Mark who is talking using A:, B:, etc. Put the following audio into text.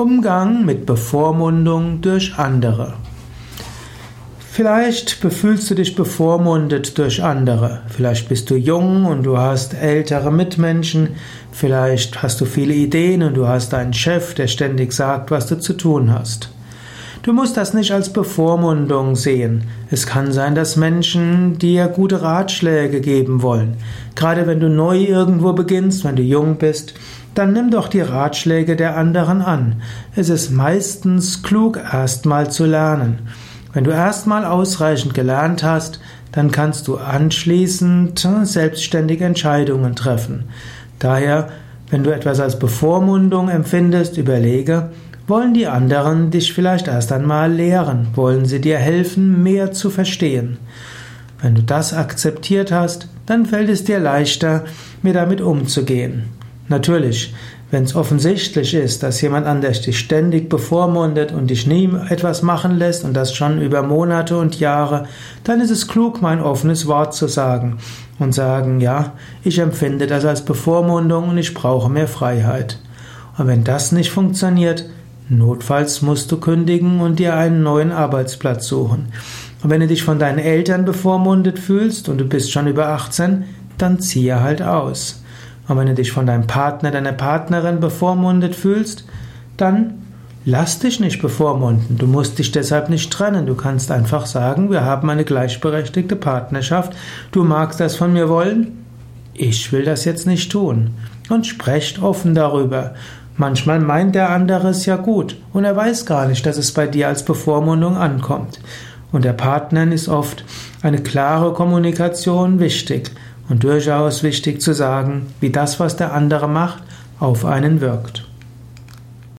A: Umgang mit Bevormundung durch andere. Vielleicht fühlst du dich bevormundet durch andere. Vielleicht bist du jung und du hast ältere Mitmenschen. Vielleicht hast du viele Ideen und du hast einen Chef, der ständig sagt, was du zu tun hast. Du musst das nicht als Bevormundung sehen. Es kann sein, dass Menschen dir gute Ratschläge geben wollen. Gerade wenn du neu irgendwo beginnst, wenn du jung bist, dann nimm doch die Ratschläge der anderen an. Es ist meistens klug, erstmal zu lernen. Wenn du erstmal ausreichend gelernt hast, dann kannst du anschließend selbstständige Entscheidungen treffen. Daher, wenn du etwas als Bevormundung empfindest, überlege, wollen die anderen dich vielleicht erst einmal lehren? Wollen sie dir helfen, mehr zu verstehen? Wenn du das akzeptiert hast, dann fällt es dir leichter, mir damit umzugehen. Natürlich, wenn es offensichtlich ist, dass jemand anders dich ständig bevormundet und dich nie etwas machen lässt und das schon über Monate und Jahre, dann ist es klug, mein offenes Wort zu sagen und sagen, ja, ich empfinde das als Bevormundung und ich brauche mehr Freiheit. Und wenn das nicht funktioniert, Notfalls musst du kündigen und dir einen neuen Arbeitsplatz suchen. Und wenn du dich von deinen Eltern bevormundet fühlst und du bist schon über 18, dann ziehe halt aus. Und wenn du dich von deinem Partner, deiner Partnerin bevormundet fühlst, dann lass dich nicht bevormunden. Du musst dich deshalb nicht trennen. Du kannst einfach sagen, wir haben eine gleichberechtigte Partnerschaft. Du magst das von mir wollen? Ich will das jetzt nicht tun. Und sprecht offen darüber. Manchmal meint der andere es ja gut und er weiß gar nicht, dass es bei dir als Bevormundung ankommt. Und der Partnern ist oft eine klare Kommunikation wichtig und durchaus wichtig zu sagen, wie das, was der andere macht, auf einen wirkt.